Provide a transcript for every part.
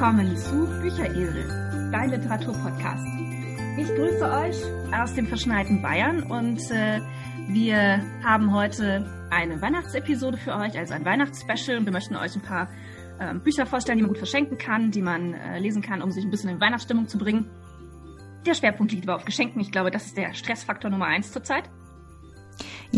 Willkommen zu Bücheresel, dein Literaturpodcast. Ich grüße euch aus dem verschneiten Bayern und äh, wir haben heute eine Weihnachtsepisode für euch, also ein Weihnachtsspecial. Wir möchten euch ein paar äh, Bücher vorstellen, die man gut verschenken kann, die man äh, lesen kann, um sich ein bisschen in Weihnachtsstimmung zu bringen. Der Schwerpunkt liegt aber auf Geschenken. Ich glaube, das ist der Stressfaktor Nummer eins zurzeit.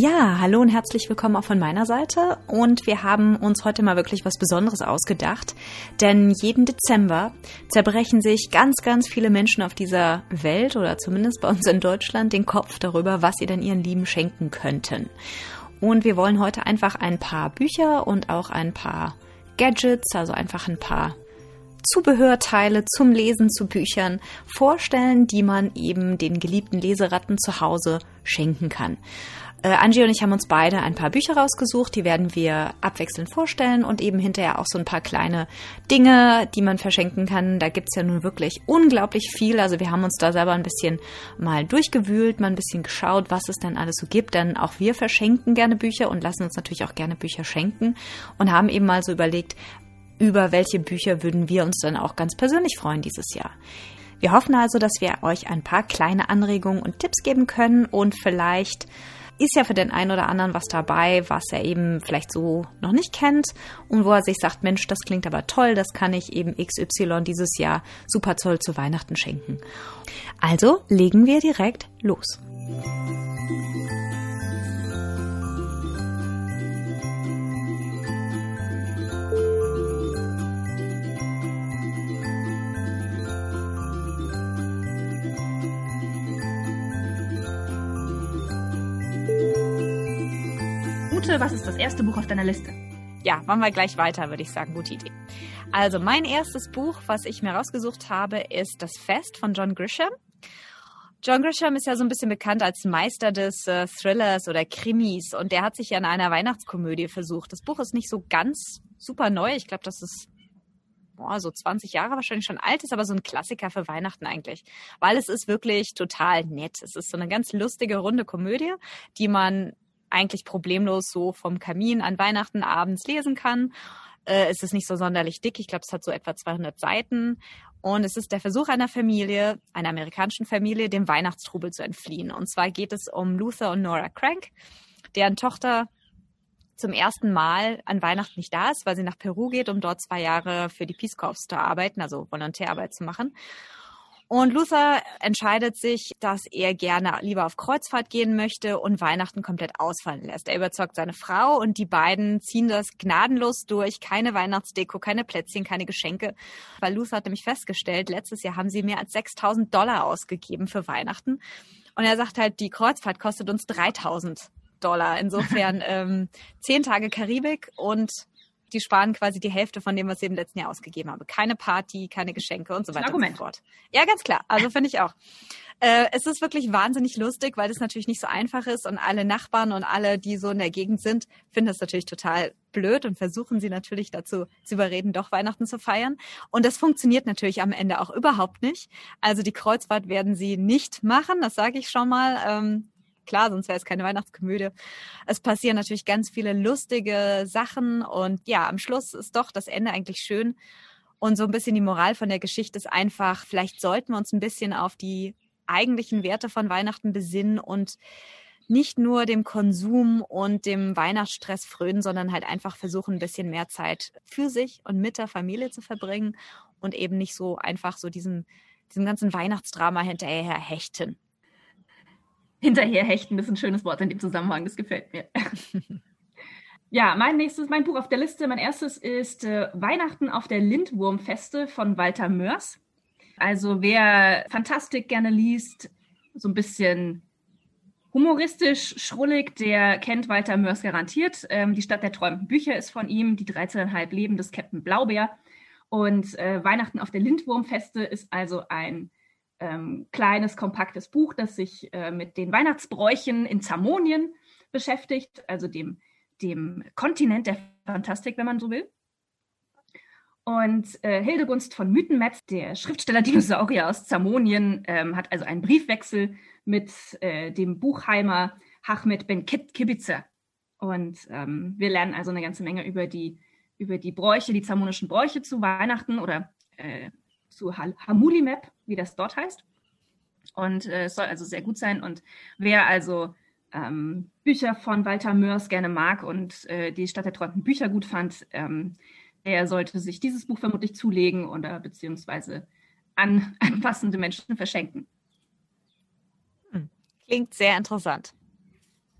Ja, hallo und herzlich willkommen auch von meiner Seite. Und wir haben uns heute mal wirklich was Besonderes ausgedacht. Denn jeden Dezember zerbrechen sich ganz, ganz viele Menschen auf dieser Welt oder zumindest bei uns in Deutschland den Kopf darüber, was sie denn ihren Lieben schenken könnten. Und wir wollen heute einfach ein paar Bücher und auch ein paar Gadgets, also einfach ein paar Zubehörteile zum Lesen zu Büchern vorstellen, die man eben den geliebten Leseratten zu Hause schenken kann. Äh, Angie und ich haben uns beide ein paar Bücher rausgesucht, die werden wir abwechselnd vorstellen und eben hinterher auch so ein paar kleine Dinge, die man verschenken kann. Da gibt's ja nun wirklich unglaublich viel. Also wir haben uns da selber ein bisschen mal durchgewühlt, mal ein bisschen geschaut, was es denn alles so gibt. Denn auch wir verschenken gerne Bücher und lassen uns natürlich auch gerne Bücher schenken und haben eben mal so überlegt, über welche Bücher würden wir uns dann auch ganz persönlich freuen dieses Jahr. Wir hoffen also, dass wir euch ein paar kleine Anregungen und Tipps geben können und vielleicht ist ja für den einen oder anderen was dabei, was er eben vielleicht so noch nicht kennt und wo er sich sagt, Mensch, das klingt aber toll, das kann ich eben XY dieses Jahr super toll zu Weihnachten schenken. Also legen wir direkt los. Ute, was ist das erste Buch auf deiner Liste? Ja, machen wir gleich weiter, würde ich sagen. Gute Idee. Also mein erstes Buch, was ich mir rausgesucht habe, ist Das Fest von John Grisham. John Grisham ist ja so ein bisschen bekannt als Meister des äh, Thrillers oder Krimis und der hat sich ja in einer Weihnachtskomödie versucht. Das Buch ist nicht so ganz super neu. Ich glaube, das ist boah, so 20 Jahre wahrscheinlich schon alt, ist aber so ein Klassiker für Weihnachten eigentlich, weil es ist wirklich total nett. Es ist so eine ganz lustige, runde Komödie, die man eigentlich problemlos so vom Kamin an Weihnachten abends lesen kann. Äh, es ist nicht so sonderlich dick. Ich glaube, es hat so etwa 200 Seiten. Und es ist der Versuch einer Familie, einer amerikanischen Familie, dem Weihnachtstrubel zu entfliehen. Und zwar geht es um Luther und Nora Crank, deren Tochter zum ersten Mal an Weihnachten nicht da ist, weil sie nach Peru geht, um dort zwei Jahre für die Peace Corps zu arbeiten, also Volontärarbeit zu machen. Und Luther entscheidet sich, dass er gerne lieber auf Kreuzfahrt gehen möchte und Weihnachten komplett ausfallen lässt. Er überzeugt seine Frau und die beiden ziehen das gnadenlos durch. Keine Weihnachtsdeko, keine Plätzchen, keine Geschenke. Weil Luther hat nämlich festgestellt, letztes Jahr haben sie mehr als 6000 Dollar ausgegeben für Weihnachten. Und er sagt halt, die Kreuzfahrt kostet uns 3000 Dollar. Insofern ähm, zehn Tage Karibik und die sparen quasi die Hälfte von dem, was sie im letzten Jahr ausgegeben haben. Keine Party, keine Geschenke und so weiter und so fort. Ja, ganz klar. Also finde ich auch. Äh, es ist wirklich wahnsinnig lustig, weil es natürlich nicht so einfach ist und alle Nachbarn und alle, die so in der Gegend sind, finden das natürlich total blöd und versuchen sie natürlich dazu zu überreden, doch Weihnachten zu feiern. Und das funktioniert natürlich am Ende auch überhaupt nicht. Also die Kreuzfahrt werden sie nicht machen, das sage ich schon mal. Ähm, klar, sonst wäre es keine Weihnachtskomödie. Es passieren natürlich ganz viele lustige Sachen und ja, am Schluss ist doch das Ende eigentlich schön. Und so ein bisschen die Moral von der Geschichte ist einfach, vielleicht sollten wir uns ein bisschen auf die eigentlichen Werte von Weihnachten besinnen und nicht nur dem Konsum und dem Weihnachtsstress frönen, sondern halt einfach versuchen, ein bisschen mehr Zeit für sich und mit der Familie zu verbringen und eben nicht so einfach so diesem, diesem ganzen Weihnachtsdrama hinterher hechten hinterherhechten ist ein schönes Wort in dem Zusammenhang, das gefällt mir. ja, mein nächstes, mein Buch auf der Liste, mein erstes ist äh, Weihnachten auf der Lindwurmfeste von Walter Mörs. Also wer Fantastik gerne liest, so ein bisschen humoristisch, schrullig, der kennt Walter Mörs garantiert. Ähm, die Stadt der träumenden Bücher ist von ihm, die 13,5 Leben des Captain Blaubeer. Und äh, Weihnachten auf der Lindwurmfeste ist also ein ähm, kleines, kompaktes Buch, das sich äh, mit den Weihnachtsbräuchen in Zamonien beschäftigt, also dem, dem Kontinent der Fantastik, wenn man so will. Und äh, Hildegunst von Mythenmetz, der Schriftsteller Dinosaurier aus Zamonien, ähm, hat also einen Briefwechsel mit äh, dem Buchheimer Hachmet Ben Kibitzer. Und ähm, wir lernen also eine ganze Menge über die über die Bräuche, die zamonischen Bräuche zu Weihnachten oder äh, zu Hamulimap, wie das dort heißt. Und äh, es soll also sehr gut sein. Und wer also ähm, Bücher von Walter Mörs gerne mag und äh, die Stadt der träumten Bücher gut fand, ähm, der sollte sich dieses Buch vermutlich zulegen oder beziehungsweise an, an passende Menschen verschenken. Hm. Klingt sehr interessant.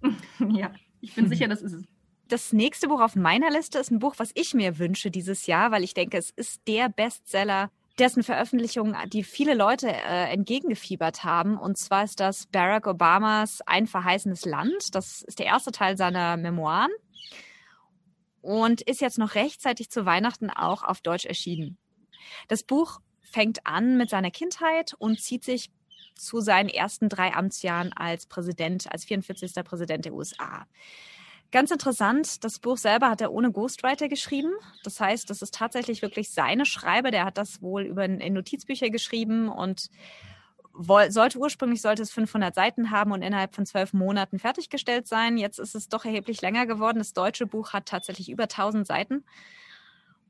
ja, ich bin sicher, das ist es. Das nächste Buch auf meiner Liste ist ein Buch, was ich mir wünsche dieses Jahr, weil ich denke, es ist der Bestseller dessen Veröffentlichung, die viele Leute äh, entgegengefiebert haben. Und zwar ist das Barack Obamas Ein verheißenes Land. Das ist der erste Teil seiner Memoiren und ist jetzt noch rechtzeitig zu Weihnachten auch auf Deutsch erschienen. Das Buch fängt an mit seiner Kindheit und zieht sich zu seinen ersten drei Amtsjahren als Präsident, als 44. Präsident der USA. Ganz interessant, das Buch selber hat er ohne Ghostwriter geschrieben. Das heißt, das ist tatsächlich wirklich seine Schreibe. Der hat das wohl über in Notizbücher geschrieben und sollte ursprünglich sollte es 500 Seiten haben und innerhalb von zwölf Monaten fertiggestellt sein. Jetzt ist es doch erheblich länger geworden. Das deutsche Buch hat tatsächlich über 1000 Seiten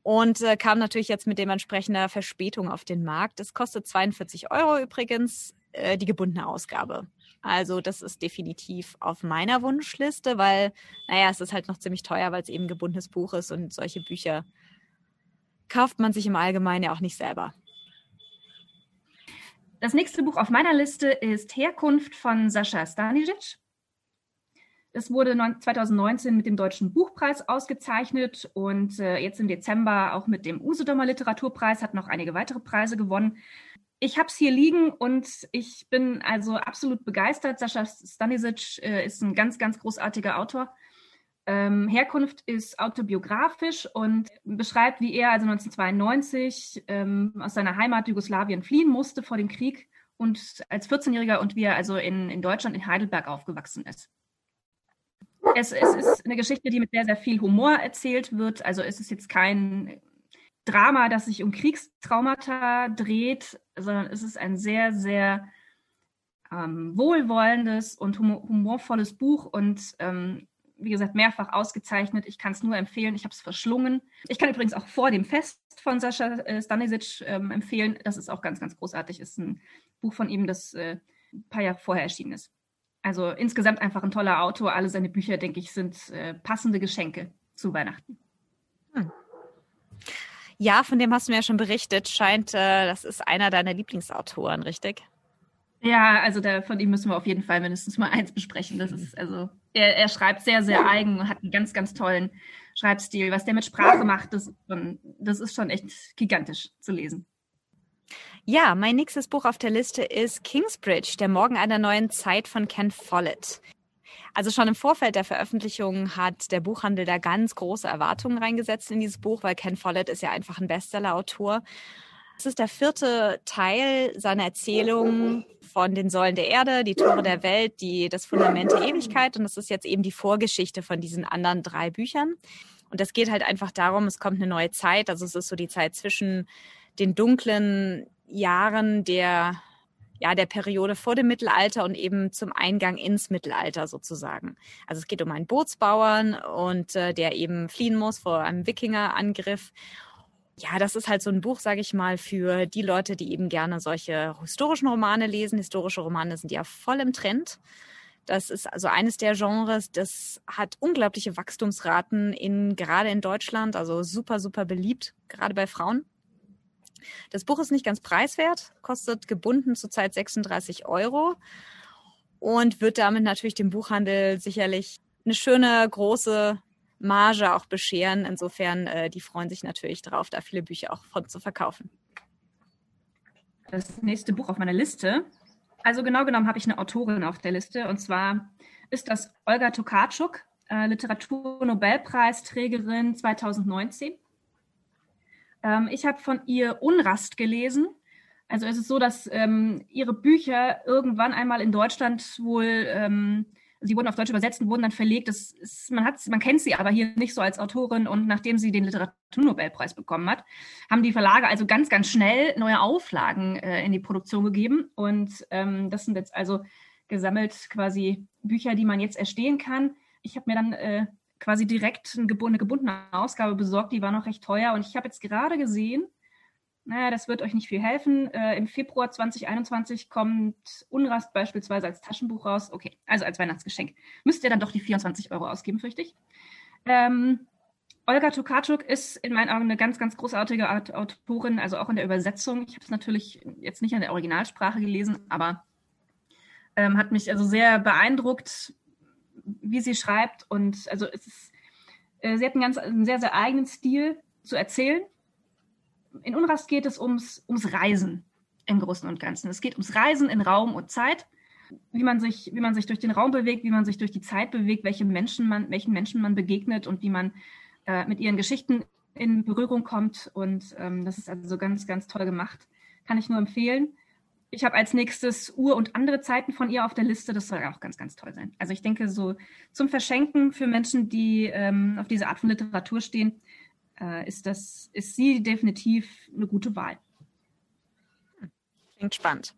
und äh, kam natürlich jetzt mit dementsprechender Verspätung auf den Markt. Es kostet 42 Euro übrigens äh, die gebundene Ausgabe. Also das ist definitiv auf meiner Wunschliste, weil, naja, es ist halt noch ziemlich teuer, weil es eben gebundenes Buch ist und solche Bücher kauft man sich im Allgemeinen ja auch nicht selber. Das nächste Buch auf meiner Liste ist Herkunft von Sascha Stanisic. Das wurde 2019 mit dem Deutschen Buchpreis ausgezeichnet und äh, jetzt im Dezember auch mit dem Usedomer Literaturpreis, hat noch einige weitere Preise gewonnen ich habe es hier liegen und ich bin also absolut begeistert. Sascha Stanisic äh, ist ein ganz, ganz großartiger Autor. Ähm, Herkunft ist autobiografisch und beschreibt, wie er also 1992 ähm, aus seiner Heimat Jugoslawien fliehen musste vor dem Krieg und als 14-Jähriger und wie er also in, in Deutschland, in Heidelberg aufgewachsen ist. Es, es ist eine Geschichte, die mit sehr, sehr viel Humor erzählt wird. Also es ist jetzt kein Drama, das sich um Kriegstraumata dreht, sondern es ist ein sehr, sehr ähm, wohlwollendes und humorvolles Buch und ähm, wie gesagt, mehrfach ausgezeichnet. Ich kann es nur empfehlen. Ich habe es verschlungen. Ich kann übrigens auch vor dem Fest von Sascha äh, Stanisic ähm, empfehlen. Das ist auch ganz, ganz großartig. Ist ein Buch von ihm, das äh, ein paar Jahre vorher erschienen ist. Also insgesamt einfach ein toller Autor. Alle seine Bücher, denke ich, sind äh, passende Geschenke zu Weihnachten. Hm. Ja, von dem hast du mir ja schon berichtet. Scheint, äh, das ist einer deiner Lieblingsautoren, richtig? Ja, also der, von ihm müssen wir auf jeden Fall mindestens mal eins besprechen. Das ist also, er, er schreibt sehr, sehr eigen und hat einen ganz, ganz tollen Schreibstil. Was der mit Sprache macht, das, das ist schon echt gigantisch zu lesen. Ja, mein nächstes Buch auf der Liste ist Kingsbridge, der Morgen einer neuen Zeit von Ken Follett. Also schon im Vorfeld der Veröffentlichung hat der Buchhandel da ganz große Erwartungen reingesetzt in dieses Buch, weil Ken Follett ist ja einfach ein Bestseller-Autor. Es ist der vierte Teil seiner Erzählung von den Säulen der Erde, die Tore der Welt, die, das Fundament der Ewigkeit. Und das ist jetzt eben die Vorgeschichte von diesen anderen drei Büchern. Und das geht halt einfach darum, es kommt eine neue Zeit. Also es ist so die Zeit zwischen den dunklen Jahren der ja, der Periode vor dem Mittelalter und eben zum Eingang ins Mittelalter sozusagen. Also es geht um einen Bootsbauern und äh, der eben fliehen muss vor einem Wikingerangriff. Ja, das ist halt so ein Buch, sage ich mal, für die Leute, die eben gerne solche historischen Romane lesen. Historische Romane sind ja voll im Trend. Das ist also eines der Genres, das hat unglaubliche Wachstumsraten in, gerade in Deutschland, also super, super beliebt, gerade bei Frauen. Das Buch ist nicht ganz preiswert, kostet gebunden zurzeit 36 Euro und wird damit natürlich dem Buchhandel sicherlich eine schöne große Marge auch bescheren. Insofern, äh, die freuen sich natürlich darauf, da viele Bücher auch von zu verkaufen. Das nächste Buch auf meiner Liste. Also genau genommen habe ich eine Autorin auf der Liste und zwar ist das Olga Tokarczuk, äh, Literaturnobelpreisträgerin 2019. Ähm, ich habe von ihr Unrast gelesen. Also es ist so, dass ähm, ihre Bücher irgendwann einmal in Deutschland wohl, ähm, sie wurden auf Deutsch übersetzt und wurden dann verlegt. Das ist, man, hat, man kennt sie aber hier nicht so als Autorin und nachdem sie den Literaturnobelpreis bekommen hat, haben die Verlage also ganz, ganz schnell neue Auflagen äh, in die Produktion gegeben. Und ähm, das sind jetzt also gesammelt quasi Bücher, die man jetzt erstehen kann. Ich habe mir dann äh, quasi direkt eine gebundene Ausgabe besorgt. Die war noch recht teuer. Und ich habe jetzt gerade gesehen, naja, das wird euch nicht viel helfen. Äh, Im Februar 2021 kommt Unrast beispielsweise als Taschenbuch raus. Okay, also als Weihnachtsgeschenk. Müsst ihr dann doch die 24 Euro ausgeben, fürchte ich. Ähm, Olga Tokarczuk ist in meinen Augen eine ganz, ganz großartige Autorin, also auch in der Übersetzung. Ich habe es natürlich jetzt nicht in der Originalsprache gelesen, aber ähm, hat mich also sehr beeindruckt, wie sie schreibt. Und also es ist, äh, sie hat einen ganz einen sehr, sehr eigenen Stil zu erzählen. In Unrast geht es ums, ums Reisen im Großen und Ganzen. Es geht ums Reisen in Raum und Zeit, wie man sich, wie man sich durch den Raum bewegt, wie man sich durch die Zeit bewegt, welche Menschen man, welchen Menschen man begegnet und wie man äh, mit ihren Geschichten in Berührung kommt. Und ähm, das ist also ganz, ganz toll gemacht. Kann ich nur empfehlen. Ich habe als nächstes Uhr und andere Zeiten von ihr auf der Liste. Das soll auch ganz, ganz toll sein. Also ich denke, so zum Verschenken für Menschen, die ähm, auf diese Art von Literatur stehen, äh, ist, das, ist sie definitiv eine gute Wahl. Klingt spannend.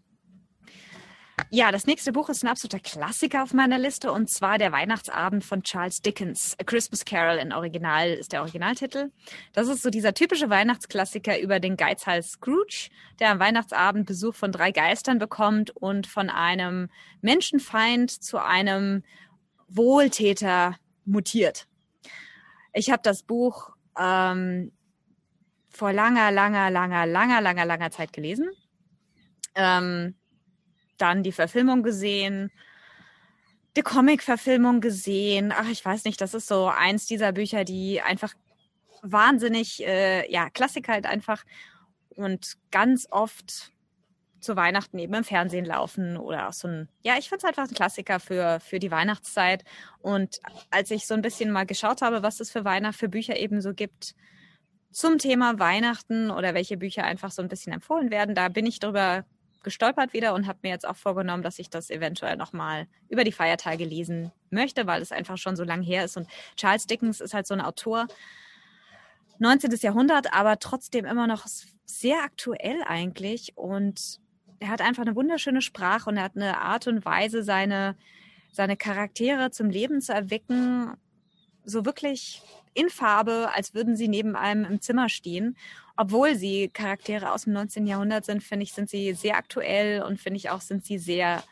Ja, das nächste Buch ist ein absoluter Klassiker auf meiner Liste und zwar Der Weihnachtsabend von Charles Dickens. A Christmas Carol in Original ist der Originaltitel. Das ist so dieser typische Weihnachtsklassiker über den Geizhals Scrooge, der am Weihnachtsabend Besuch von drei Geistern bekommt und von einem Menschenfeind zu einem Wohltäter mutiert. Ich habe das Buch ähm, vor langer, langer, langer, langer, langer, langer Zeit gelesen. Ähm, dann die Verfilmung gesehen, die Comic-Verfilmung gesehen. Ach, ich weiß nicht, das ist so eins dieser Bücher, die einfach wahnsinnig, äh, ja, Klassiker halt einfach und ganz oft zu Weihnachten eben im Fernsehen laufen oder auch so ein, ja, ich finde es einfach ein Klassiker für, für die Weihnachtszeit. Und als ich so ein bisschen mal geschaut habe, was es für Weihnachten, für Bücher eben so gibt zum Thema Weihnachten oder welche Bücher einfach so ein bisschen empfohlen werden, da bin ich drüber gestolpert wieder und habe mir jetzt auch vorgenommen, dass ich das eventuell nochmal über die Feiertage lesen möchte, weil es einfach schon so lange her ist. Und Charles Dickens ist halt so ein Autor, 19. Jahrhundert, aber trotzdem immer noch sehr aktuell eigentlich. Und er hat einfach eine wunderschöne Sprache und er hat eine Art und Weise, seine, seine Charaktere zum Leben zu erwecken, so wirklich in Farbe, als würden sie neben einem im Zimmer stehen. Obwohl sie Charaktere aus dem 19. Jahrhundert sind, finde ich, sind sie sehr aktuell und finde ich auch, sind sie sehr,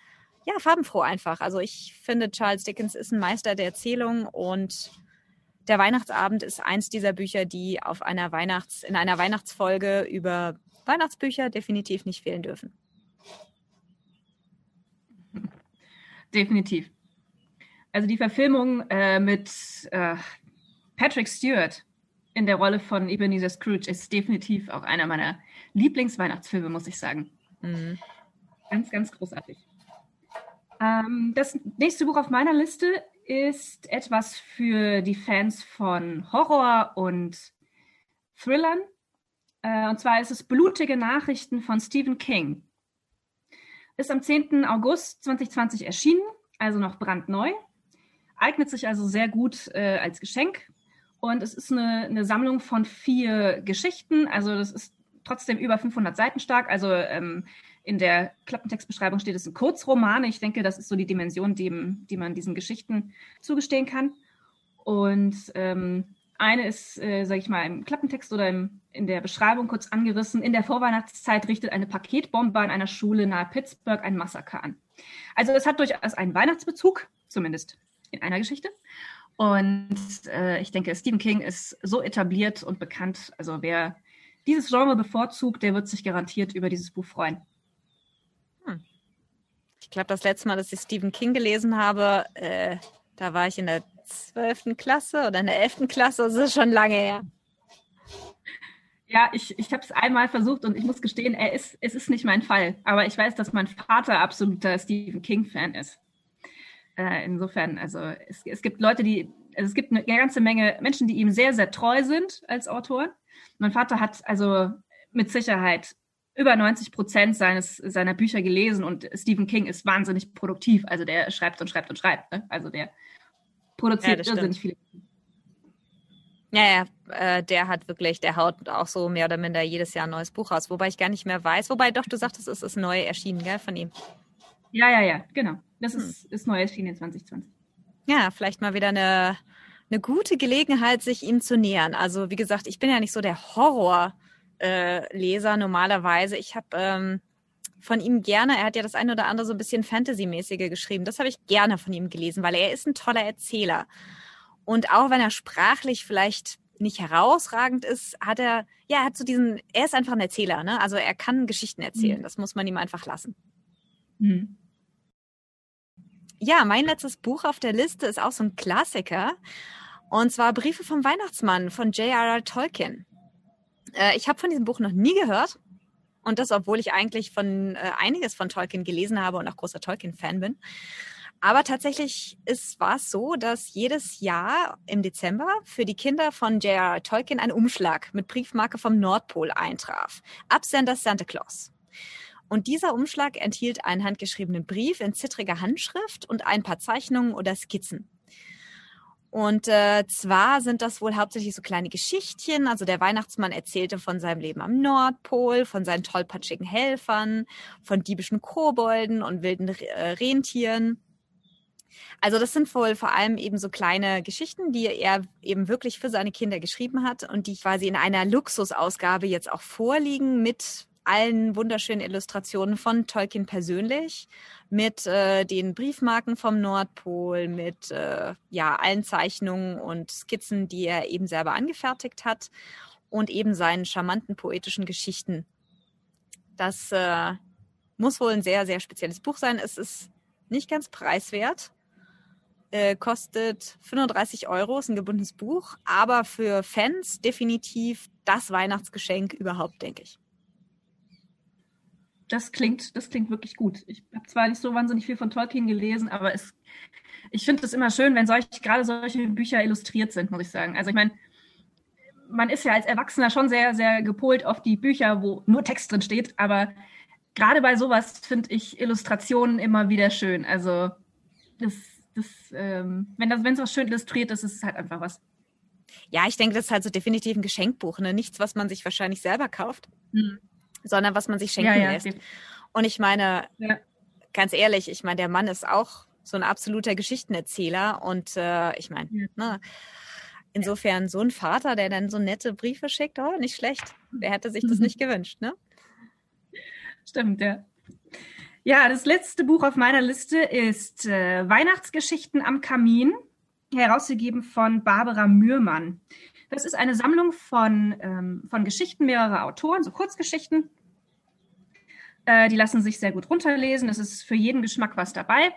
ja, farbenfroh einfach. Also ich finde, Charles Dickens ist ein Meister der Erzählung und der Weihnachtsabend ist eins dieser Bücher, die auf einer Weihnachts-, in einer Weihnachtsfolge über Weihnachtsbücher definitiv nicht fehlen dürfen. Definitiv. Also die Verfilmung äh, mit äh, Patrick Stewart in der Rolle von Ebenezer Scrooge ist definitiv auch einer meiner Lieblingsweihnachtsfilme, muss ich sagen. Mhm. Ganz, ganz großartig. Ähm, das nächste Buch auf meiner Liste ist etwas für die Fans von Horror und Thrillern. Äh, und zwar ist es Blutige Nachrichten von Stephen King. Ist am 10. August 2020 erschienen, also noch brandneu. Eignet sich also sehr gut äh, als Geschenk und es ist eine, eine Sammlung von vier Geschichten. Also das ist trotzdem über 500 Seiten stark. Also ähm, in der Klappentextbeschreibung steht es ein Kurzroman. Ich denke, das ist so die Dimension, die, die man diesen Geschichten zugestehen kann. Und ähm, eine ist, äh, sage ich mal, im Klappentext oder im, in der Beschreibung kurz angerissen. In der Vorweihnachtszeit richtet eine Paketbombe an einer Schule nahe Pittsburgh ein Massaker an. Also es hat durchaus einen Weihnachtsbezug, zumindest in einer Geschichte. Und äh, ich denke, Stephen King ist so etabliert und bekannt. Also wer dieses Genre bevorzugt, der wird sich garantiert über dieses Buch freuen. Hm. Ich glaube, das letzte Mal, dass ich Stephen King gelesen habe, äh, da war ich in der 12. Klasse oder in der 11. Klasse. Das ist schon lange her. Ja, ich, ich habe es einmal versucht und ich muss gestehen, er ist, es ist nicht mein Fall. Aber ich weiß, dass mein Vater absoluter Stephen King-Fan ist. Äh, insofern, also es, es gibt Leute, die, also es gibt eine ganze Menge Menschen, die ihm sehr, sehr treu sind als Autor. Mein Vater hat also mit Sicherheit über 90 Prozent seines, seiner Bücher gelesen und Stephen King ist wahnsinnig produktiv. Also der schreibt und schreibt und schreibt. Ne? Also der produziert ja, irrsinnig viele. Ja, ja, äh, der hat wirklich, der haut auch so mehr oder minder jedes Jahr ein neues Buch raus, wobei ich gar nicht mehr weiß. Wobei doch, du sagtest, es ist neu erschienen, gell, von ihm. Ja, ja, ja, genau. Das hm. ist, ist neu erschienen in 2020. Ja, vielleicht mal wieder eine, eine gute Gelegenheit, sich ihm zu nähern. Also wie gesagt, ich bin ja nicht so der Horrorleser äh, normalerweise. Ich habe ähm, von ihm gerne, er hat ja das eine oder andere so ein bisschen Fantasy-mäßige geschrieben. Das habe ich gerne von ihm gelesen, weil er ist ein toller Erzähler. Und auch wenn er sprachlich vielleicht nicht herausragend ist, hat er, ja, er hat so diesen, er ist einfach ein Erzähler, ne? Also er kann Geschichten erzählen. Mhm. Das muss man ihm einfach lassen. Mhm. Ja, mein letztes Buch auf der Liste ist auch so ein Klassiker. Und zwar Briefe vom Weihnachtsmann von J.R.R. Tolkien. Äh, ich habe von diesem Buch noch nie gehört. Und das, obwohl ich eigentlich von äh, einiges von Tolkien gelesen habe und auch großer Tolkien-Fan bin. Aber tatsächlich war es so, dass jedes Jahr im Dezember für die Kinder von J.R.R. Tolkien ein Umschlag mit Briefmarke vom Nordpol eintraf. Absender Santa Claus. Und dieser Umschlag enthielt einen handgeschriebenen Brief in zittriger Handschrift und ein paar Zeichnungen oder Skizzen. Und äh, zwar sind das wohl hauptsächlich so kleine Geschichtchen. Also der Weihnachtsmann erzählte von seinem Leben am Nordpol, von seinen tollpatschigen Helfern, von diebischen Kobolden und wilden äh, Rentieren. Also das sind wohl vor allem eben so kleine Geschichten, die er eben wirklich für seine Kinder geschrieben hat und die quasi in einer Luxusausgabe jetzt auch vorliegen mit allen wunderschönen Illustrationen von Tolkien persönlich, mit äh, den Briefmarken vom Nordpol, mit äh, ja, allen Zeichnungen und Skizzen, die er eben selber angefertigt hat und eben seinen charmanten poetischen Geschichten. Das äh, muss wohl ein sehr, sehr spezielles Buch sein. Es ist nicht ganz preiswert. Äh, kostet 35 Euro, ist ein gebundenes Buch, aber für Fans definitiv das Weihnachtsgeschenk überhaupt, denke ich das klingt, das klingt wirklich gut. Ich habe zwar nicht so wahnsinnig viel von Tolkien gelesen, aber es, ich finde es immer schön, wenn solch, gerade solche Bücher illustriert sind, muss ich sagen. Also ich meine, man ist ja als Erwachsener schon sehr, sehr gepolt auf die Bücher, wo nur Text drin steht, aber gerade bei sowas finde ich Illustrationen immer wieder schön. Also das, das, ähm, wenn das, wenn es was schön illustriert ist, ist es halt einfach was. Ja, ich denke, das ist halt so definitiv ein Geschenkbuch, ne? Nichts, was man sich wahrscheinlich selber kauft. Hm sondern was man sich schenken ja, ja, lässt. Und ich meine, ja. ganz ehrlich, ich meine, der Mann ist auch so ein absoluter Geschichtenerzähler und äh, ich meine, ne, insofern so ein Vater, der dann so nette Briefe schickt, oh, nicht schlecht. Wer hätte sich das nicht gewünscht, ne? Stimmt, ja. Ja, das letzte Buch auf meiner Liste ist äh, Weihnachtsgeschichten am Kamin, herausgegeben von Barbara Mührmann. Das ist eine Sammlung von, ähm, von Geschichten mehrerer Autoren, so Kurzgeschichten. Äh, die lassen sich sehr gut runterlesen. Es ist für jeden Geschmack was dabei.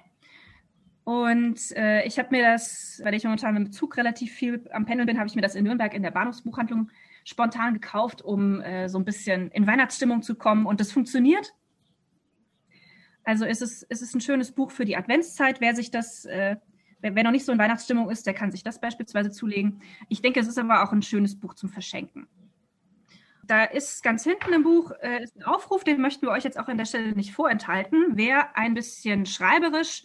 Und äh, ich habe mir das, weil ich momentan mit Zug relativ viel am Pendeln bin, habe ich mir das in Nürnberg in der Bahnhofsbuchhandlung spontan gekauft, um äh, so ein bisschen in Weihnachtsstimmung zu kommen. Und das funktioniert. Also es ist, es ist ein schönes Buch für die Adventszeit. Wer sich das äh, wer, wer noch nicht so in Weihnachtsstimmung ist, der kann sich das beispielsweise zulegen. Ich denke, es ist aber auch ein schönes Buch zum Verschenken. Da ist ganz hinten im Buch äh, ist ein Aufruf, den möchten wir euch jetzt auch an der Stelle nicht vorenthalten. Wer ein bisschen schreiberisch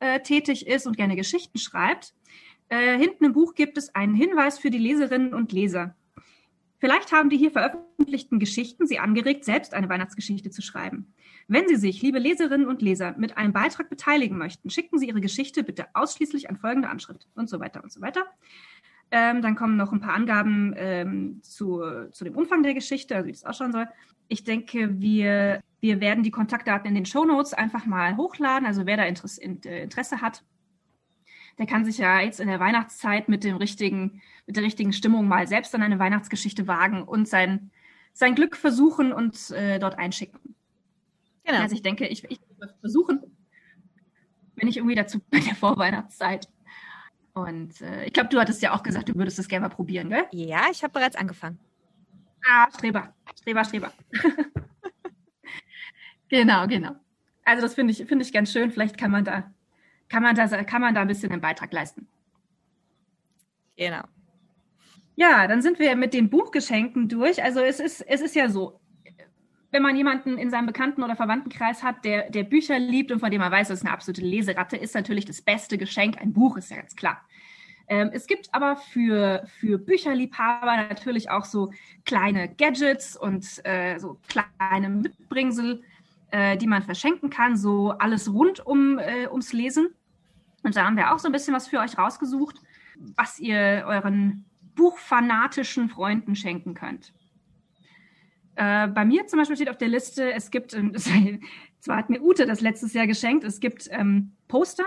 äh, tätig ist und gerne Geschichten schreibt, äh, hinten im Buch gibt es einen Hinweis für die Leserinnen und Leser. Vielleicht haben die hier veröffentlichten Geschichten Sie angeregt, selbst eine Weihnachtsgeschichte zu schreiben. Wenn Sie sich, liebe Leserinnen und Leser, mit einem Beitrag beteiligen möchten, schicken Sie Ihre Geschichte bitte ausschließlich an folgende Anschrift und so weiter und so weiter. Ähm, dann kommen noch ein paar Angaben ähm, zu, zu dem Umfang der Geschichte, also wie das ausschauen soll. Ich denke, wir, wir werden die Kontaktdaten in den Show Notes einfach mal hochladen. Also wer da Interesse, äh, Interesse hat, der kann sich ja jetzt in der Weihnachtszeit mit dem richtigen, mit der richtigen Stimmung mal selbst an eine Weihnachtsgeschichte wagen und sein, sein Glück versuchen und äh, dort einschicken. Genau. Also ich denke, ich, ich versuchen, wenn ich irgendwie dazu bei der Vorweihnachtszeit. Und äh, ich glaube, du hattest ja auch gesagt, du würdest das gerne mal probieren, gell? Ja, ich habe bereits angefangen. Ah, Streber, Streber, Streber. genau, genau. Also das finde ich, finde ich ganz schön. Vielleicht kann man da, kann man da, kann man da ein bisschen einen Beitrag leisten. Genau. Ja, dann sind wir mit den Buchgeschenken durch. Also es ist, es ist ja so, wenn man jemanden in seinem Bekannten- oder Verwandtenkreis hat, der, der Bücher liebt und von dem man weiß, das ist eine absolute Leseratte, ist natürlich das beste Geschenk ein Buch, ist ja ganz klar. Ähm, es gibt aber für, für Bücherliebhaber natürlich auch so kleine Gadgets und äh, so kleine Mitbringsel, äh, die man verschenken kann, so alles rund um, äh, ums Lesen. Und da haben wir auch so ein bisschen was für euch rausgesucht. was ihr euren buchfanatischen Freunden schenken könnt. Äh, bei mir zum Beispiel steht auf der Liste, es gibt, ähm, zwar hat mir Ute das letztes Jahr geschenkt, es gibt ähm, Poster,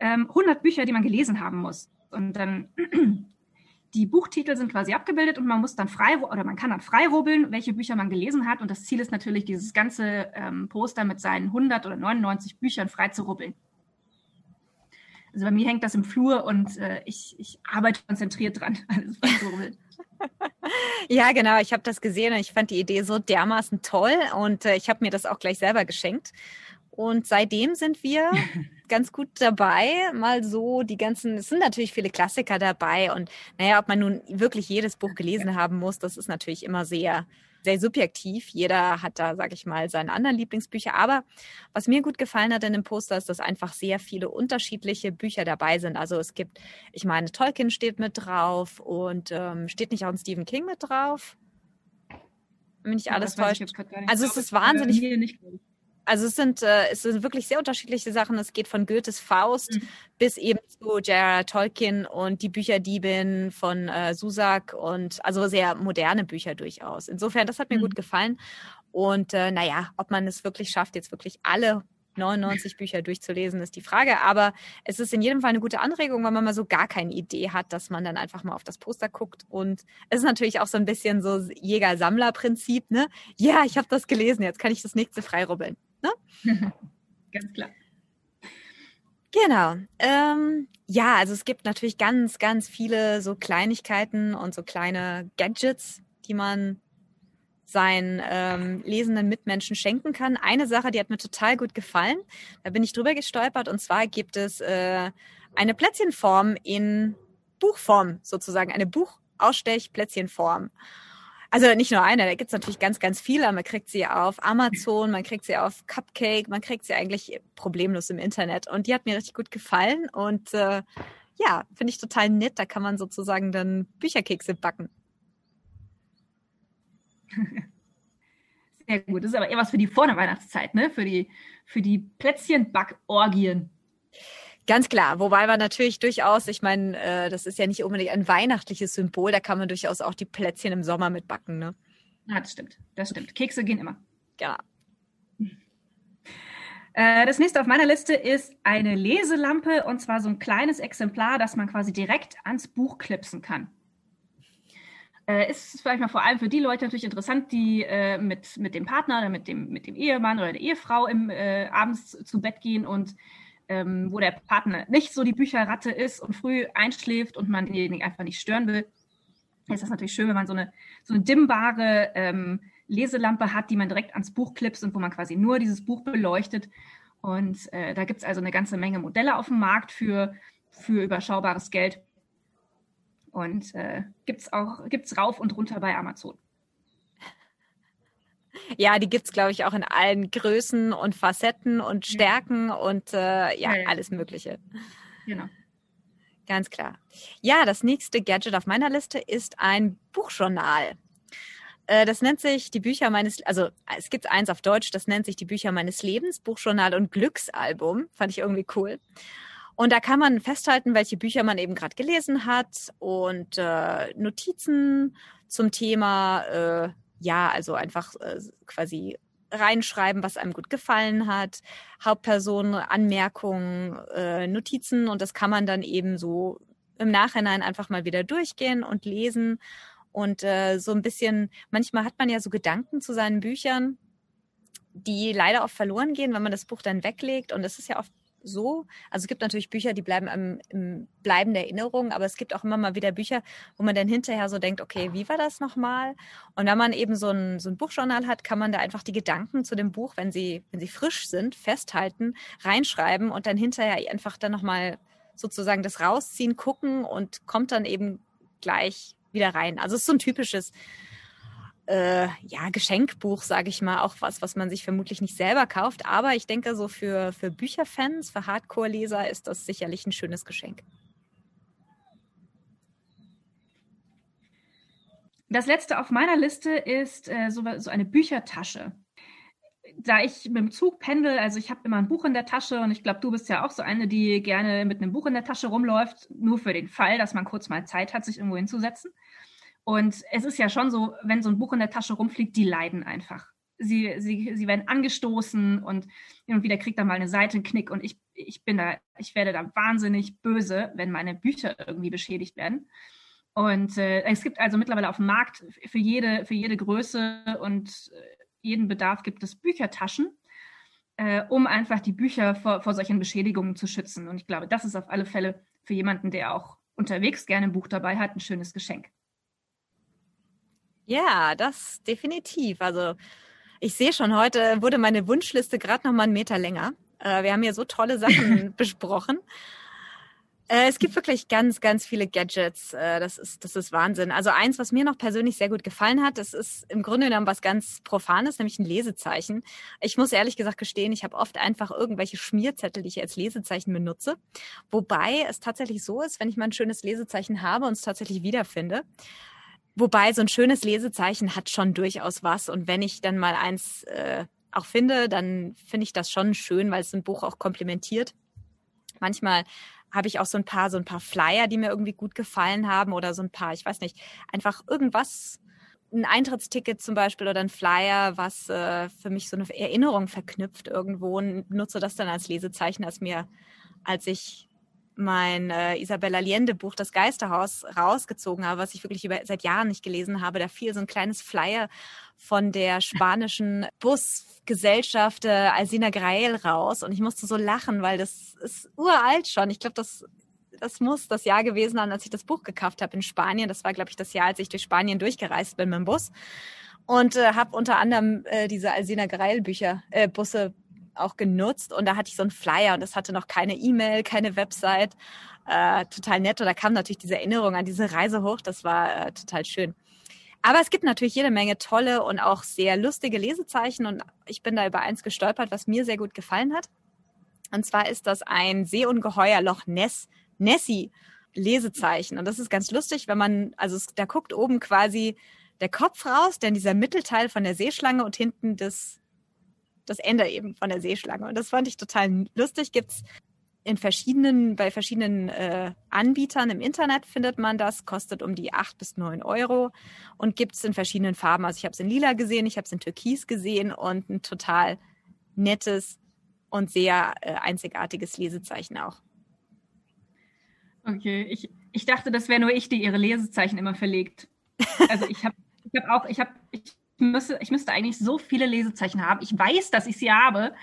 ähm, 100 Bücher, die man gelesen haben muss. Und dann die Buchtitel sind quasi abgebildet und man muss dann frei oder man kann dann frei rubbeln, welche Bücher man gelesen hat. Und das Ziel ist natürlich, dieses ganze ähm, Poster mit seinen 100 oder 99 Büchern frei zu rubbeln. Also bei mir hängt das im Flur und äh, ich, ich arbeite konzentriert dran, alles frei zu rubbeln. Ja, genau. Ich habe das gesehen und ich fand die Idee so dermaßen toll und äh, ich habe mir das auch gleich selber geschenkt. Und seitdem sind wir ganz gut dabei, mal so die ganzen, es sind natürlich viele Klassiker dabei und naja, ob man nun wirklich jedes Buch gelesen haben muss, das ist natürlich immer sehr, sehr subjektiv. Jeder hat da, sag ich mal, seine anderen Lieblingsbücher. Aber was mir gut gefallen hat in dem Poster ist, dass einfach sehr viele unterschiedliche Bücher dabei sind. Also es gibt, ich meine, Tolkien steht mit drauf und ähm, steht nicht auch ein Stephen King mit drauf? Wenn mich nicht alles täuscht. Also es ist wahnsinnig. Also es sind, äh, es sind wirklich sehr unterschiedliche Sachen. Es geht von Goethes Faust mhm. bis eben zu J.R. Tolkien und die Bücherdiebin von äh, Susak und also sehr moderne Bücher durchaus. Insofern, das hat mir mhm. gut gefallen. Und äh, naja, ob man es wirklich schafft, jetzt wirklich alle 99 Bücher durchzulesen, ist die Frage. Aber es ist in jedem Fall eine gute Anregung, wenn man mal so gar keine Idee hat, dass man dann einfach mal auf das Poster guckt. Und es ist natürlich auch so ein bisschen so Jäger-Sammler-Prinzip, ne? Ja, ich habe das gelesen, jetzt kann ich das nächste freirubbeln. Ne? Ganz klar. Genau. Ähm, ja, also es gibt natürlich ganz, ganz viele so Kleinigkeiten und so kleine Gadgets, die man seinen ähm, lesenden Mitmenschen schenken kann. Eine Sache, die hat mir total gut gefallen. Da bin ich drüber gestolpert. Und zwar gibt es äh, eine Plätzchenform in Buchform sozusagen, eine Buchausstechplätzchenform. Also nicht nur eine, da gibt's natürlich ganz, ganz viele. Man kriegt sie auf Amazon, man kriegt sie auf Cupcake, man kriegt sie eigentlich problemlos im Internet. Und die hat mir richtig gut gefallen. Und äh, ja, finde ich total nett. Da kann man sozusagen dann Bücherkekse backen. Sehr gut. Das ist aber eher was für die vor Weihnachtszeit, ne? Für die, für die Plätzchenbackorgien. Ganz klar, wobei man natürlich durchaus, ich meine, äh, das ist ja nicht unbedingt ein weihnachtliches Symbol, da kann man durchaus auch die Plätzchen im Sommer mitbacken, ne? Ja, das stimmt, das stimmt. Kekse gehen immer. Ja. Äh, das nächste auf meiner Liste ist eine Leselampe und zwar so ein kleines Exemplar, das man quasi direkt ans Buch klipsen kann. Äh, ist vielleicht mal vor allem für die Leute natürlich interessant, die äh, mit, mit dem Partner oder mit dem, mit dem Ehemann oder der Ehefrau im, äh, abends zu Bett gehen und ähm, wo der Partner nicht so die Bücherratte ist und früh einschläft und man denjenigen einfach nicht stören will, ist das natürlich schön, wenn man so eine, so eine dimmbare ähm, Leselampe hat, die man direkt ans Buch klipst und wo man quasi nur dieses Buch beleuchtet. Und äh, da gibt es also eine ganze Menge Modelle auf dem Markt für, für überschaubares Geld. Und äh, gibt es auch gibt's rauf und runter bei Amazon. Ja, die gibt's glaube ich, auch in allen Größen und Facetten und Stärken und äh, ja, alles Mögliche. Genau. Ganz klar. Ja, das nächste Gadget auf meiner Liste ist ein Buchjournal. Äh, das nennt sich die Bücher meines, also es gibt eins auf Deutsch, das nennt sich die Bücher meines Lebens, Buchjournal und Glücksalbum. Fand ich irgendwie cool. Und da kann man festhalten, welche Bücher man eben gerade gelesen hat und äh, Notizen zum Thema äh, ja, also einfach äh, quasi reinschreiben, was einem gut gefallen hat, Hauptpersonen, Anmerkungen, äh, Notizen und das kann man dann eben so im Nachhinein einfach mal wieder durchgehen und lesen. Und äh, so ein bisschen, manchmal hat man ja so Gedanken zu seinen Büchern, die leider oft verloren gehen, wenn man das Buch dann weglegt. Und das ist ja oft so. Also es gibt natürlich Bücher, die bleiben im, im Bleiben der Erinnerung, aber es gibt auch immer mal wieder Bücher, wo man dann hinterher so denkt, okay, wie war das nochmal? Und wenn man eben so ein, so ein Buchjournal hat, kann man da einfach die Gedanken zu dem Buch, wenn sie, wenn sie frisch sind, festhalten, reinschreiben und dann hinterher einfach dann nochmal sozusagen das rausziehen, gucken und kommt dann eben gleich wieder rein. Also es ist so ein typisches äh, ja, Geschenkbuch, sage ich mal, auch was, was man sich vermutlich nicht selber kauft. Aber ich denke, so für, für Bücherfans, für Hardcore-Leser ist das sicherlich ein schönes Geschenk. Das letzte auf meiner Liste ist äh, so, so eine Büchertasche. da ich mit dem Zug pendel, also ich habe immer ein Buch in der Tasche und ich glaube, du bist ja auch so eine, die gerne mit einem Buch in der Tasche rumläuft, nur für den Fall, dass man kurz mal Zeit hat, sich irgendwo hinzusetzen. Und es ist ja schon so, wenn so ein Buch in der Tasche rumfliegt, die leiden einfach. Sie, sie, sie werden angestoßen und hin und wieder kriegt da mal eine Seite einen Knick und ich, ich bin da, ich werde da wahnsinnig böse, wenn meine Bücher irgendwie beschädigt werden. Und äh, es gibt also mittlerweile auf dem Markt für jede, für jede Größe und äh, jeden Bedarf gibt es Büchertaschen, äh, um einfach die Bücher vor, vor solchen Beschädigungen zu schützen. Und ich glaube, das ist auf alle Fälle für jemanden, der auch unterwegs gerne ein Buch dabei hat, ein schönes Geschenk. Ja, das definitiv. Also ich sehe schon, heute wurde meine Wunschliste gerade noch mal einen Meter länger. Äh, wir haben hier so tolle Sachen besprochen. Äh, es gibt wirklich ganz, ganz viele Gadgets. Äh, das ist, das ist Wahnsinn. Also eins, was mir noch persönlich sehr gut gefallen hat, das ist im Grunde genommen was ganz Profanes, nämlich ein Lesezeichen. Ich muss ehrlich gesagt gestehen, ich habe oft einfach irgendwelche Schmierzettel, die ich als Lesezeichen benutze. Wobei es tatsächlich so ist, wenn ich mal ein schönes Lesezeichen habe und es tatsächlich wiederfinde. Wobei so ein schönes Lesezeichen hat schon durchaus was. Und wenn ich dann mal eins äh, auch finde, dann finde ich das schon schön, weil es ein Buch auch komplementiert. Manchmal habe ich auch so ein paar, so ein paar Flyer, die mir irgendwie gut gefallen haben oder so ein paar, ich weiß nicht, einfach irgendwas, ein Eintrittsticket zum Beispiel oder ein Flyer, was äh, für mich so eine Erinnerung verknüpft irgendwo und nutze das dann als Lesezeichen, als mir, als ich mein äh, Isabella Allende Buch Das Geisterhaus rausgezogen habe, was ich wirklich über, seit Jahren nicht gelesen habe. Da fiel so ein kleines Flyer von der spanischen Busgesellschaft äh, Alsina Grael raus und ich musste so lachen, weil das ist uralt schon. Ich glaube, das das muss das Jahr gewesen sein, als ich das Buch gekauft habe in Spanien. Das war, glaube ich, das Jahr, als ich durch Spanien durchgereist bin mit dem Bus und äh, habe unter anderem äh, diese Alsina Grael Bücher, äh, Busse auch genutzt und da hatte ich so einen Flyer und das hatte noch keine E-Mail, keine Website. Äh, total nett. Und da kam natürlich diese Erinnerung an diese Reise hoch. Das war äh, total schön. Aber es gibt natürlich jede Menge tolle und auch sehr lustige Lesezeichen und ich bin da über eins gestolpert, was mir sehr gut gefallen hat. Und zwar ist das ein Seeungeheuer Loch Ness, Nessie Lesezeichen. Und das ist ganz lustig, wenn man, also es, da guckt oben quasi der Kopf raus, denn dieser Mittelteil von der Seeschlange und hinten das das Ende eben von der Seeschlange. Und das fand ich total lustig. Gibt's in verschiedenen, bei verschiedenen äh, Anbietern im Internet findet man das, kostet um die acht bis neun Euro und gibt es in verschiedenen Farben. Also ich habe es in lila gesehen, ich habe es in türkis gesehen und ein total nettes und sehr äh, einzigartiges Lesezeichen auch. Okay, ich, ich dachte, das wäre nur ich, die ihre Lesezeichen immer verlegt. Also ich habe ich hab auch, ich habe, ich müsste, ich müsste eigentlich so viele Lesezeichen haben. Ich weiß, dass ich sie habe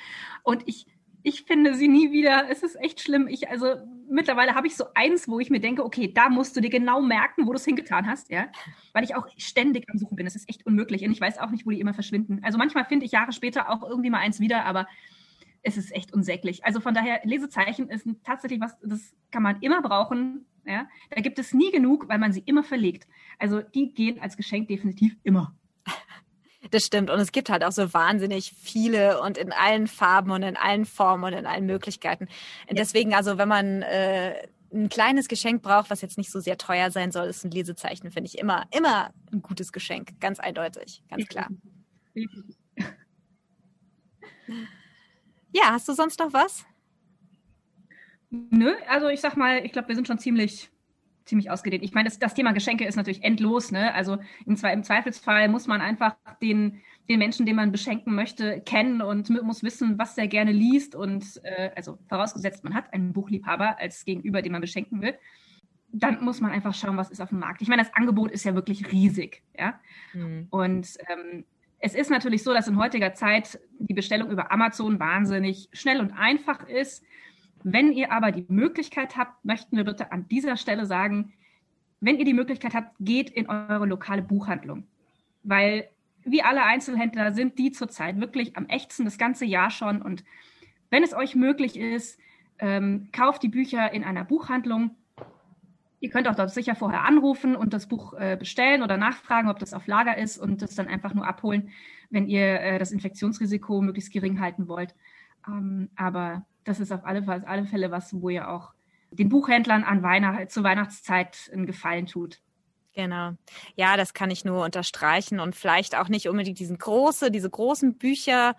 und ich, ich finde sie nie wieder. Es ist echt schlimm. Ich, also mittlerweile habe ich so eins, wo ich mir denke, okay, da musst du dir genau merken, wo du es hingetan hast, ja. Weil ich auch ständig am Suchen bin. Es ist echt unmöglich. Und ich weiß auch nicht, wo die immer verschwinden. Also manchmal finde ich Jahre später auch irgendwie mal eins wieder, aber es ist echt unsäglich. Also von daher, Lesezeichen ist tatsächlich was, das kann man immer brauchen. Ja? Da gibt es nie genug, weil man sie immer verlegt. Also die gehen als Geschenk definitiv immer. Das stimmt. Und es gibt halt auch so wahnsinnig viele und in allen Farben und in allen Formen und in allen Möglichkeiten. Ja. Deswegen, also wenn man äh, ein kleines Geschenk braucht, was jetzt nicht so sehr teuer sein soll, ist ein Lesezeichen, finde ich immer, immer ein gutes Geschenk. Ganz eindeutig, ganz klar. Ja, hast du sonst noch was? Nö, also ich sag mal, ich glaube, wir sind schon ziemlich ziemlich ausgedehnt. Ich meine, das, das Thema Geschenke ist natürlich endlos. Ne? Also im, im Zweifelsfall muss man einfach den, den Menschen, den man beschenken möchte, kennen und muss wissen, was der gerne liest. Und äh, also vorausgesetzt, man hat einen Buchliebhaber als Gegenüber, den man beschenken will. Dann muss man einfach schauen, was ist auf dem Markt. Ich meine, das Angebot ist ja wirklich riesig. Ja? Mhm. Und ähm, es ist natürlich so, dass in heutiger Zeit die Bestellung über Amazon wahnsinnig schnell und einfach ist. Wenn ihr aber die Möglichkeit habt, möchten wir bitte an dieser Stelle sagen, wenn ihr die Möglichkeit habt, geht in eure lokale Buchhandlung. Weil wie alle Einzelhändler sind die zurzeit wirklich am echtsten das ganze Jahr schon. Und wenn es euch möglich ist, ähm, kauft die Bücher in einer Buchhandlung. Ihr könnt auch dort sicher vorher anrufen und das Buch äh, bestellen oder nachfragen, ob das auf Lager ist und das dann einfach nur abholen, wenn ihr äh, das Infektionsrisiko möglichst gering halten wollt. Ähm, aber das ist auf alle, auf alle Fälle was, wo ihr auch den Buchhändlern an Weihnacht, zur Weihnachtszeit einen Gefallen tut. Genau. Ja, das kann ich nur unterstreichen und vielleicht auch nicht unbedingt diesen große, diese großen Bücher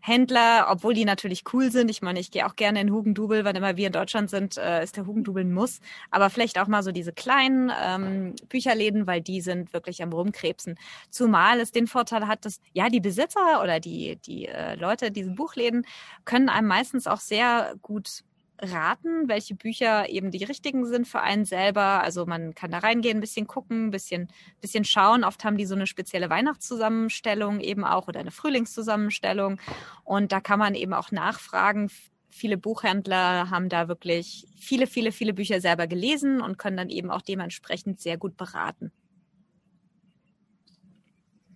Händler, obwohl die natürlich cool sind. Ich meine, ich gehe auch gerne in Hugendubel, wann immer wir in Deutschland sind, äh, ist der Hugendubel ein Muss. Aber vielleicht auch mal so diese kleinen ähm, Bücherläden, weil die sind wirklich am Rumkrebsen. Zumal es den Vorteil hat, dass ja die Besitzer oder die, die äh, Leute diese Buchläden können einem meistens auch sehr gut raten, welche Bücher eben die richtigen sind für einen selber. Also man kann da reingehen, ein bisschen gucken, ein bisschen, bisschen schauen. Oft haben die so eine spezielle Weihnachtszusammenstellung eben auch oder eine Frühlingszusammenstellung. Und da kann man eben auch nachfragen. Viele Buchhändler haben da wirklich viele, viele, viele Bücher selber gelesen und können dann eben auch dementsprechend sehr gut beraten.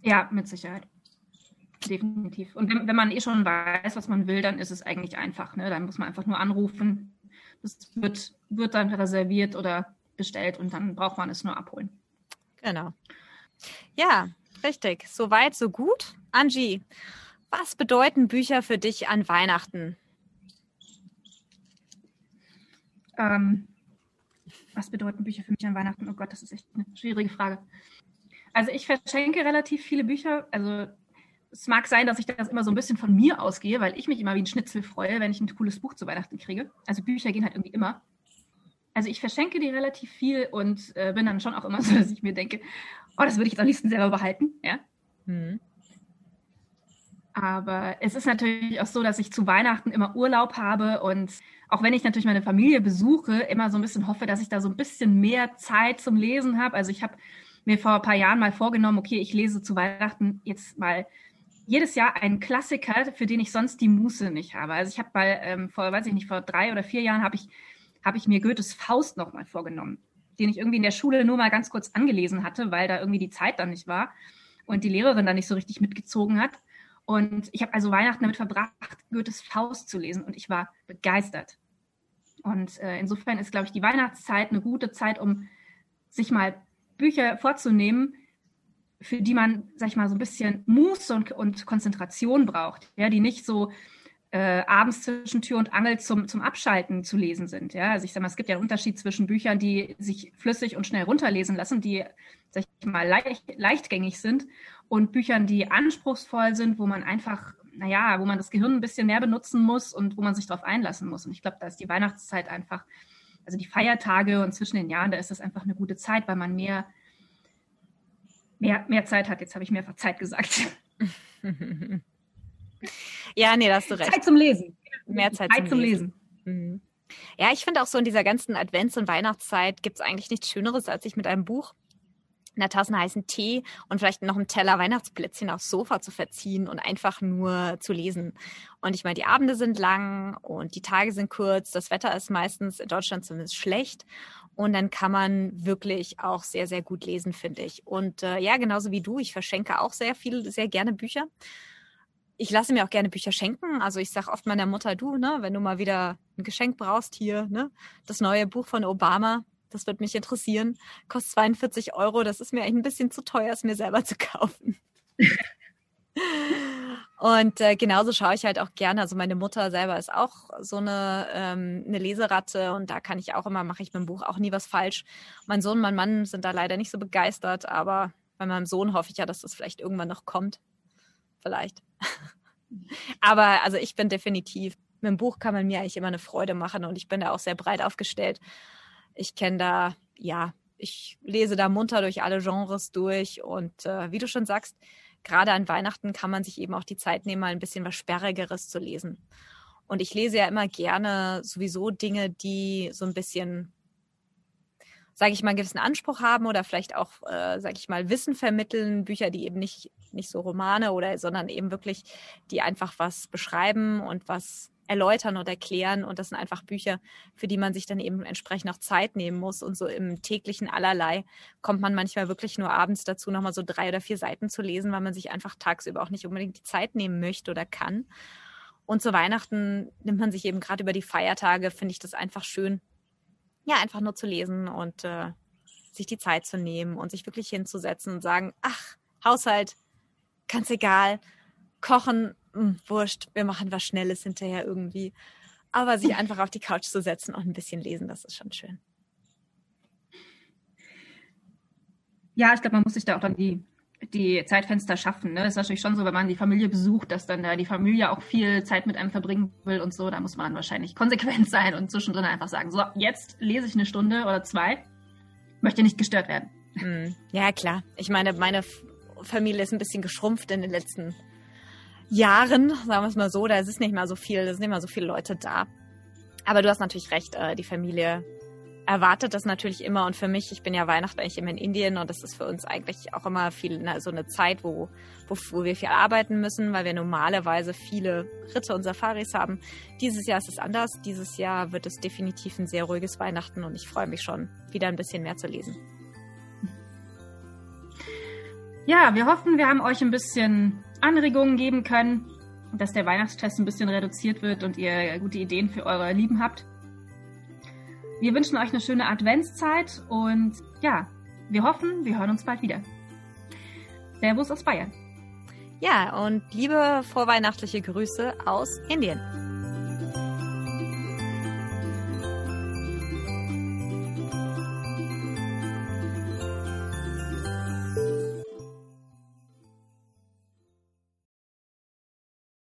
Ja, mit Sicherheit. Definitiv. Und wenn, wenn, man eh schon weiß, was man will, dann ist es eigentlich einfach. Ne? Dann muss man einfach nur anrufen. Das wird, wird dann reserviert oder bestellt und dann braucht man es nur abholen. Genau. Ja, richtig. Soweit, so gut. Angie, was bedeuten Bücher für dich an Weihnachten? Ähm, was bedeuten Bücher für mich an Weihnachten? Oh Gott, das ist echt eine schwierige Frage. Also ich verschenke relativ viele Bücher. Also es mag sein, dass ich das immer so ein bisschen von mir ausgehe, weil ich mich immer wie ein Schnitzel freue, wenn ich ein cooles Buch zu Weihnachten kriege. Also Bücher gehen halt irgendwie immer. Also ich verschenke die relativ viel und äh, bin dann schon auch immer so, dass ich mir denke, oh, das würde ich jetzt am liebsten selber behalten, ja. Mhm. Aber es ist natürlich auch so, dass ich zu Weihnachten immer Urlaub habe und auch wenn ich natürlich meine Familie besuche, immer so ein bisschen hoffe, dass ich da so ein bisschen mehr Zeit zum Lesen habe. Also ich habe mir vor ein paar Jahren mal vorgenommen, okay, ich lese zu Weihnachten jetzt mal jedes Jahr einen Klassiker, für den ich sonst die Muße nicht habe. Also ich habe mal ähm, vor, weiß ich nicht, vor drei oder vier Jahren habe ich, hab ich mir Goethes Faust nochmal vorgenommen, den ich irgendwie in der Schule nur mal ganz kurz angelesen hatte, weil da irgendwie die Zeit dann nicht war und die Lehrerin da nicht so richtig mitgezogen hat. Und ich habe also Weihnachten damit verbracht, Goethes Faust zu lesen und ich war begeistert. Und äh, insofern ist, glaube ich, die Weihnachtszeit eine gute Zeit, um sich mal Bücher vorzunehmen, für die man, sag ich mal, so ein bisschen Muße und, und Konzentration braucht, ja, die nicht so äh, abends zwischen Tür und Angel zum, zum Abschalten zu lesen sind. Ja? Also ich sage mal, es gibt ja einen Unterschied zwischen Büchern, die sich flüssig und schnell runterlesen lassen, die, sag ich mal, leicht, leichtgängig sind und Büchern, die anspruchsvoll sind, wo man einfach, naja, wo man das Gehirn ein bisschen mehr benutzen muss und wo man sich darauf einlassen muss. Und ich glaube, da ist die Weihnachtszeit einfach, also die Feiertage und zwischen den Jahren, da ist das einfach eine gute Zeit, weil man mehr mehr, mehr Zeit hat. Jetzt habe ich mehrfach Zeit gesagt. ja, nee, da hast du recht. Zeit zum Lesen. Mehr Zeit, Zeit zum, Lesen. Lesen. Mhm. Ja, ich finde auch so in dieser ganzen Advents- und Weihnachtszeit gibt es eigentlich nichts Schöneres, als sich mit einem Buch einer Tasse heißen Tee und vielleicht noch einem Teller Weihnachtsplätzchen aufs Sofa zu verziehen und einfach nur zu lesen. Und ich meine, die Abende sind lang und die Tage sind kurz. Das Wetter ist meistens in Deutschland zumindest schlecht. Und dann kann man wirklich auch sehr, sehr gut lesen, finde ich. Und äh, ja, genauso wie du, ich verschenke auch sehr viel, sehr gerne Bücher. Ich lasse mir auch gerne Bücher schenken. Also ich sage oft meiner Mutter, du, ne, wenn du mal wieder ein Geschenk brauchst hier, ne, das neue Buch von Obama, das wird mich interessieren. Kostet 42 Euro. Das ist mir eigentlich ein bisschen zu teuer, es mir selber zu kaufen. Und äh, genauso schaue ich halt auch gerne. Also meine Mutter selber ist auch so eine, ähm, eine Leseratte und da kann ich auch immer, mache ich mit dem Buch auch nie was falsch. Mein Sohn mein Mann sind da leider nicht so begeistert, aber bei meinem Sohn hoffe ich ja, dass das vielleicht irgendwann noch kommt. Vielleicht. aber also ich bin definitiv, mit dem Buch kann man mir eigentlich immer eine Freude machen und ich bin da auch sehr breit aufgestellt. Ich kenne da, ja, ich lese da munter durch alle Genres durch und äh, wie du schon sagst, gerade an Weihnachten kann man sich eben auch die Zeit nehmen, mal ein bisschen was Sperrigeres zu lesen. Und ich lese ja immer gerne sowieso Dinge, die so ein bisschen, sage ich mal, einen gewissen Anspruch haben oder vielleicht auch, äh, sage ich mal, Wissen vermitteln. Bücher, die eben nicht, nicht so Romane oder, sondern eben wirklich, die einfach was beschreiben und was erläutern und erklären. Und das sind einfach Bücher, für die man sich dann eben entsprechend auch Zeit nehmen muss. Und so im täglichen Allerlei kommt man manchmal wirklich nur abends dazu, nochmal so drei oder vier Seiten zu lesen, weil man sich einfach tagsüber auch nicht unbedingt die Zeit nehmen möchte oder kann. Und zu Weihnachten nimmt man sich eben gerade über die Feiertage, finde ich das einfach schön, ja, einfach nur zu lesen und äh, sich die Zeit zu nehmen und sich wirklich hinzusetzen und sagen, ach, Haushalt, ganz egal, kochen, mh, hm, wurscht, wir machen was Schnelles hinterher irgendwie. Aber sich einfach auf die Couch zu setzen und ein bisschen lesen, das ist schon schön. Ja, ich glaube, man muss sich da auch dann die die Zeitfenster schaffen. Ne? Ist natürlich schon so, wenn man die Familie besucht, dass dann da die Familie auch viel Zeit mit einem verbringen will und so. Da muss man dann wahrscheinlich konsequent sein und zwischendrin einfach sagen, so, jetzt lese ich eine Stunde oder zwei, möchte nicht gestört werden. Hm. Ja, klar. Ich meine, meine Familie ist ein bisschen geschrumpft in den letzten Jahren, sagen wir es mal so. Da ist nicht mehr so viel, da sind nicht mehr so viele Leute da. Aber du hast natürlich recht, äh, die Familie erwartet das natürlich immer und für mich, ich bin ja Weihnachten eigentlich immer in Indien und das ist für uns eigentlich auch immer viel na, so eine Zeit, wo, wo, wo wir viel arbeiten müssen, weil wir normalerweise viele Ritte und Safaris haben. Dieses Jahr ist es anders. Dieses Jahr wird es definitiv ein sehr ruhiges Weihnachten und ich freue mich schon, wieder ein bisschen mehr zu lesen. Ja, wir hoffen, wir haben euch ein bisschen Anregungen geben können, dass der Weihnachtsstress ein bisschen reduziert wird und ihr gute Ideen für eure Lieben habt. Wir wünschen euch eine schöne Adventszeit und ja, wir hoffen, wir hören uns bald wieder. Servus aus Bayern. Ja, und liebe vorweihnachtliche Grüße aus Indien.